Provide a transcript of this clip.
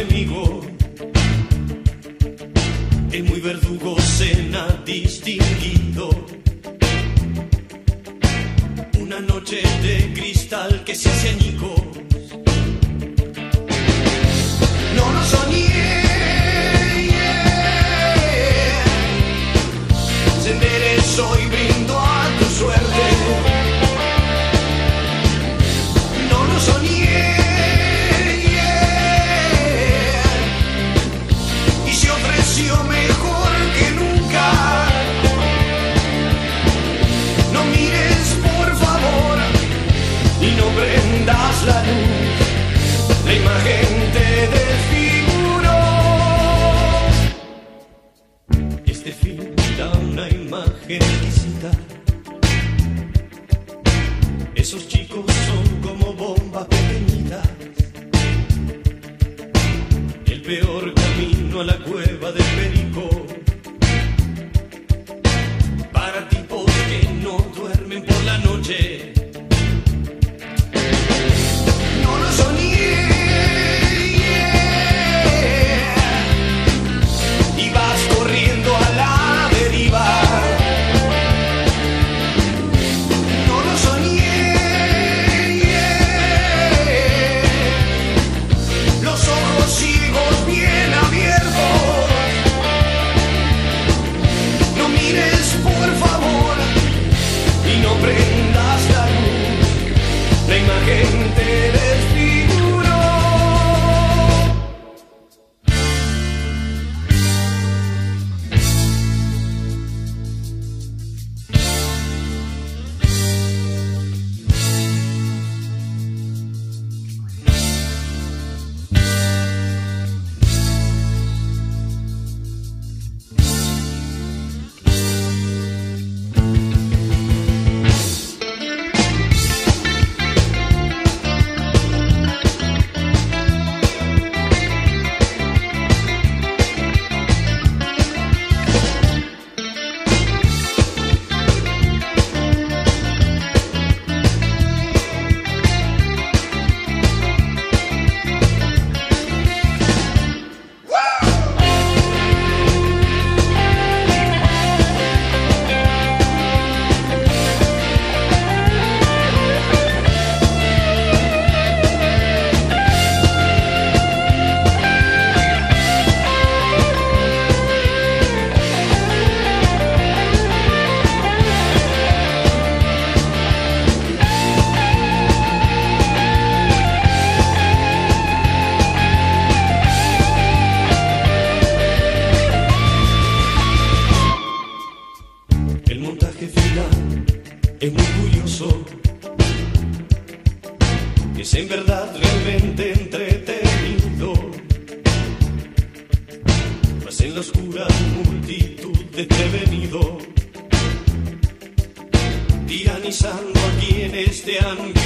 enemigo es muy verdugo, cena distinguido. Una noche de cristal que se hace añicos. No lo soñé. Se yeah. enderezó brindo a tu suerte. Esos chicos son como bombas pequeñitas. El peor camino a la cueva del perico. Para tipos que no duermen por la noche. comprendas prendas la luz, la imagen es en verdad realmente entretenido. Mas en la oscura multitud desprevenido, tiranizando a quienes te han